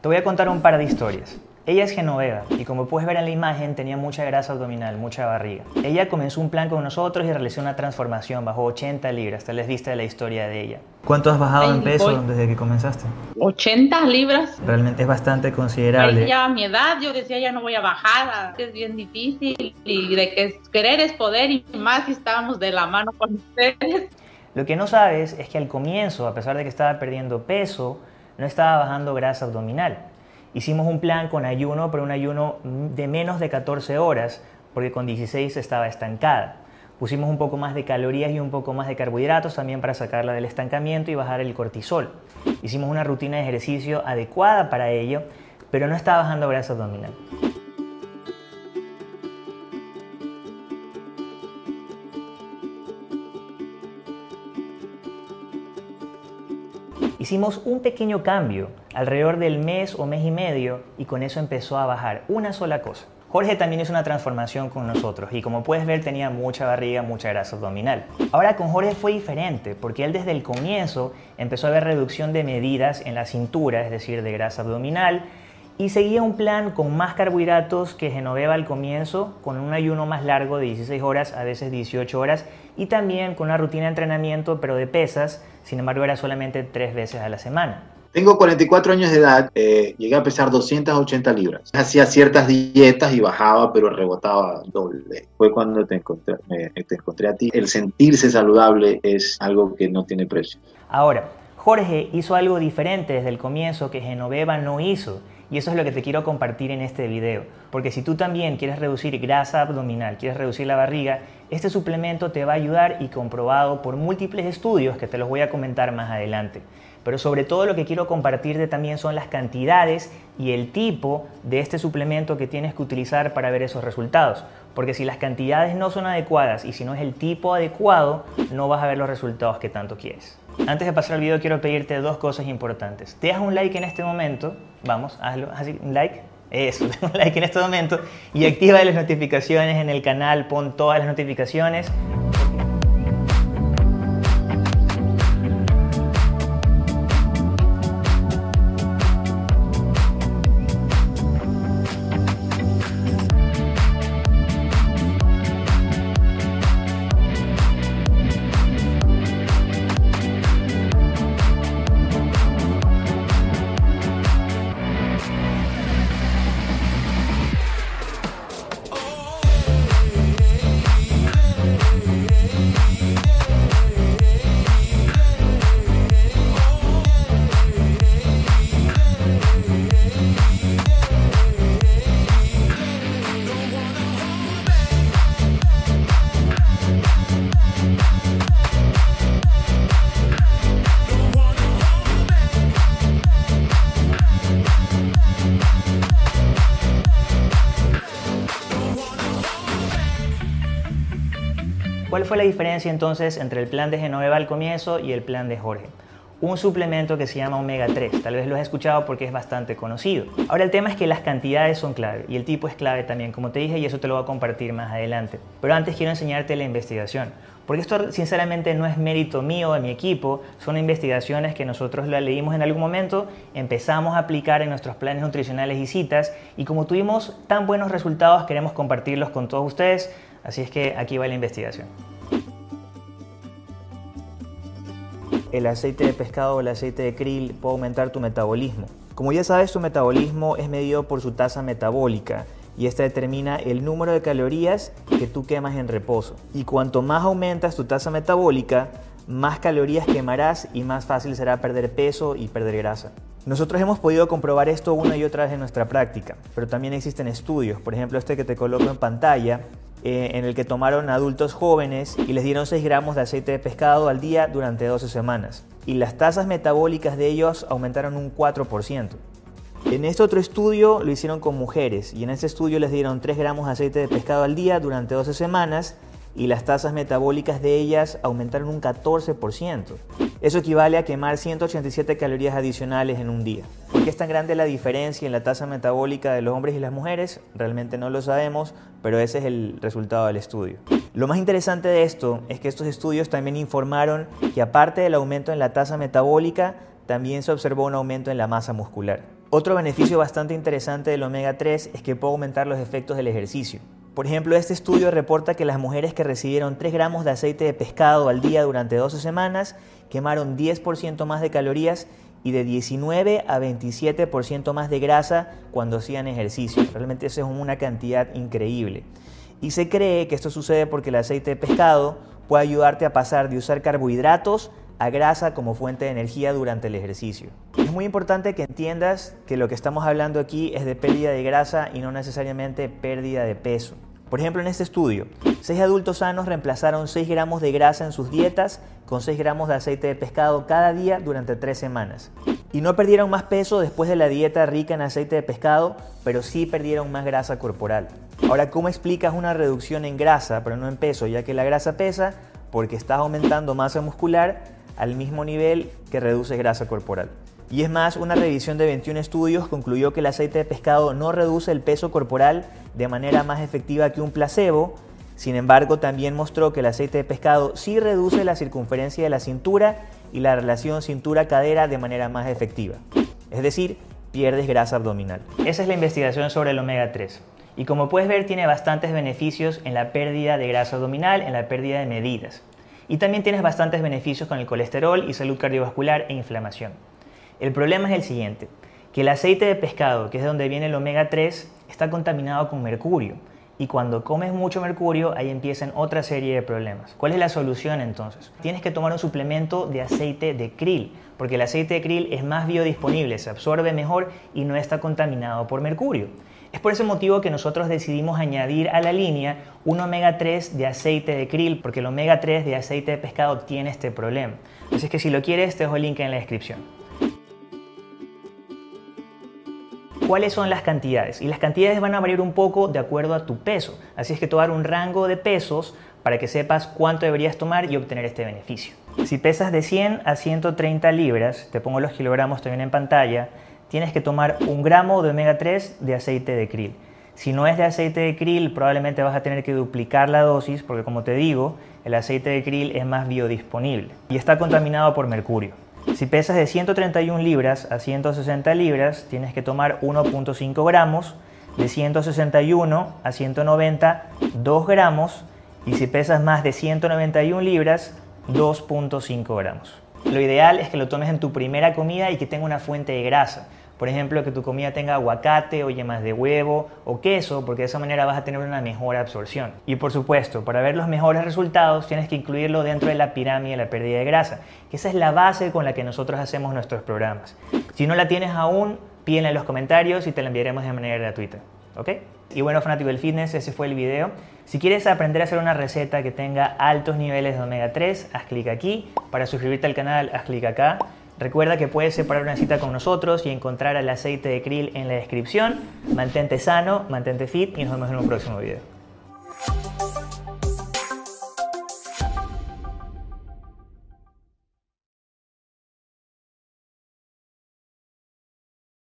Te voy a contar un par de historias. Ella es Genoveva y como puedes ver en la imagen tenía mucha grasa abdominal, mucha barriga. Ella comenzó un plan con nosotros y realizó una transformación, bajó 80 libras, tal vez viste la historia de ella. ¿Cuánto has bajado en peso desde que comenzaste? 80 libras. Realmente es bastante considerable. Ya a mi edad yo decía ya no voy a bajar, es bien difícil y de que querer es poder y más si estábamos de la mano con ustedes. Lo que no sabes es que al comienzo, a pesar de que estaba perdiendo peso, no estaba bajando grasa abdominal. Hicimos un plan con ayuno, pero un ayuno de menos de 14 horas, porque con 16 estaba estancada. Pusimos un poco más de calorías y un poco más de carbohidratos también para sacarla del estancamiento y bajar el cortisol. Hicimos una rutina de ejercicio adecuada para ello, pero no estaba bajando grasa abdominal. Hicimos un pequeño cambio alrededor del mes o mes y medio y con eso empezó a bajar una sola cosa. Jorge también hizo una transformación con nosotros y como puedes ver tenía mucha barriga, mucha grasa abdominal. Ahora con Jorge fue diferente porque él desde el comienzo empezó a ver reducción de medidas en la cintura, es decir, de grasa abdominal, y seguía un plan con más carbohidratos que Genoveva al comienzo, con un ayuno más largo de 16 horas, a veces 18 horas, y también con una rutina de entrenamiento, pero de pesas, sin embargo era solamente tres veces a la semana. Tengo 44 años de edad, eh, llegué a pesar 280 libras. Hacía ciertas dietas y bajaba, pero rebotaba doble. Fue cuando te encontré, te encontré a ti. El sentirse saludable es algo que no tiene precio. Ahora, Jorge hizo algo diferente desde el comienzo que Genoveva no hizo y eso es lo que te quiero compartir en este video. Porque si tú también quieres reducir grasa abdominal, quieres reducir la barriga, este suplemento te va a ayudar y comprobado por múltiples estudios que te los voy a comentar más adelante. Pero sobre todo lo que quiero compartirte también son las cantidades y el tipo de este suplemento que tienes que utilizar para ver esos resultados. Porque si las cantidades no son adecuadas y si no es el tipo adecuado, no vas a ver los resultados que tanto quieres. Antes de pasar al video quiero pedirte dos cosas importantes. Te das un like en este momento, vamos, hazlo, así, un like, eso, un like en este momento. Y activa las notificaciones en el canal, pon todas las notificaciones. ¿Cuál fue la diferencia entonces entre el plan de Genoveva al comienzo y el plan de Jorge? Un suplemento que se llama omega 3, tal vez lo has escuchado porque es bastante conocido. Ahora el tema es que las cantidades son clave y el tipo es clave también, como te dije, y eso te lo voy a compartir más adelante. Pero antes quiero enseñarte la investigación, porque esto sinceramente no es mérito mío, de mi equipo, son investigaciones que nosotros la leímos en algún momento, empezamos a aplicar en nuestros planes nutricionales y citas, y como tuvimos tan buenos resultados queremos compartirlos con todos ustedes, Así es que aquí va la investigación. El aceite de pescado o el aceite de krill puede aumentar tu metabolismo. Como ya sabes, tu metabolismo es medido por su tasa metabólica y esta determina el número de calorías que tú quemas en reposo. Y cuanto más aumentas tu tasa metabólica, más calorías quemarás y más fácil será perder peso y perder grasa. Nosotros hemos podido comprobar esto una y otra vez en nuestra práctica, pero también existen estudios, por ejemplo este que te coloco en pantalla, eh, en el que tomaron adultos jóvenes y les dieron 6 gramos de aceite de pescado al día durante 12 semanas. Y las tasas metabólicas de ellos aumentaron un 4%. En este otro estudio lo hicieron con mujeres y en ese estudio les dieron 3 gramos de aceite de pescado al día durante 12 semanas y las tasas metabólicas de ellas aumentaron un 14%. Eso equivale a quemar 187 calorías adicionales en un día. ¿Por qué es tan grande la diferencia en la tasa metabólica de los hombres y las mujeres? Realmente no lo sabemos, pero ese es el resultado del estudio. Lo más interesante de esto es que estos estudios también informaron que aparte del aumento en la tasa metabólica, también se observó un aumento en la masa muscular. Otro beneficio bastante interesante del omega 3 es que puede aumentar los efectos del ejercicio. Por ejemplo, este estudio reporta que las mujeres que recibieron 3 gramos de aceite de pescado al día durante 12 semanas quemaron 10% más de calorías y de 19 a 27% más de grasa cuando hacían ejercicio. Realmente eso es una cantidad increíble. Y se cree que esto sucede porque el aceite de pescado puede ayudarte a pasar de usar carbohidratos a grasa como fuente de energía durante el ejercicio. Es muy importante que entiendas que lo que estamos hablando aquí es de pérdida de grasa y no necesariamente pérdida de peso. Por ejemplo, en este estudio, 6 adultos sanos reemplazaron 6 gramos de grasa en sus dietas con 6 gramos de aceite de pescado cada día durante 3 semanas. Y no perdieron más peso después de la dieta rica en aceite de pescado, pero sí perdieron más grasa corporal. Ahora, ¿cómo explicas una reducción en grasa, pero no en peso? Ya que la grasa pesa porque estás aumentando masa muscular al mismo nivel que reduce grasa corporal. Y es más, una revisión de 21 estudios concluyó que el aceite de pescado no reduce el peso corporal de manera más efectiva que un placebo, sin embargo también mostró que el aceite de pescado sí reduce la circunferencia de la cintura y la relación cintura-cadera de manera más efectiva. Es decir, pierdes grasa abdominal. Esa es la investigación sobre el omega 3. Y como puedes ver tiene bastantes beneficios en la pérdida de grasa abdominal, en la pérdida de medidas. Y también tienes bastantes beneficios con el colesterol y salud cardiovascular e inflamación. El problema es el siguiente, que el aceite de pescado, que es de donde viene el omega 3, está contaminado con mercurio. Y cuando comes mucho mercurio, ahí empiezan otra serie de problemas. ¿Cuál es la solución entonces? Tienes que tomar un suplemento de aceite de krill, porque el aceite de krill es más biodisponible, se absorbe mejor y no está contaminado por mercurio. Es por ese motivo que nosotros decidimos añadir a la línea un omega 3 de aceite de krill, porque el omega 3 de aceite de pescado tiene este problema. Así que si lo quieres, te dejo el link en la descripción. ¿Cuáles son las cantidades? Y las cantidades van a variar un poco de acuerdo a tu peso. Así es que te un rango de pesos para que sepas cuánto deberías tomar y obtener este beneficio. Si pesas de 100 a 130 libras, te pongo los kilogramos también en pantalla, tienes que tomar un gramo de omega 3 de aceite de krill. Si no es de aceite de krill, probablemente vas a tener que duplicar la dosis porque como te digo, el aceite de krill es más biodisponible y está contaminado por mercurio. Si pesas de 131 libras a 160 libras, tienes que tomar 1.5 gramos, de 161 a 190, 2 gramos, y si pesas más de 191 libras, 2.5 gramos. Lo ideal es que lo tomes en tu primera comida y que tenga una fuente de grasa. Por ejemplo, que tu comida tenga aguacate o yemas de huevo o queso, porque de esa manera vas a tener una mejor absorción. Y por supuesto, para ver los mejores resultados tienes que incluirlo dentro de la pirámide de la pérdida de grasa, que esa es la base con la que nosotros hacemos nuestros programas. Si no la tienes aún, pídela en los comentarios y te la enviaremos de manera gratuita. ¿Ok? Y bueno, fanático del fitness, ese fue el video. Si quieres aprender a hacer una receta que tenga altos niveles de omega 3, haz clic aquí. Para suscribirte al canal, haz clic acá. Recuerda que puedes separar una cita con nosotros y encontrar el aceite de krill en la descripción. Mantente sano, mantente fit y nos vemos en un próximo video.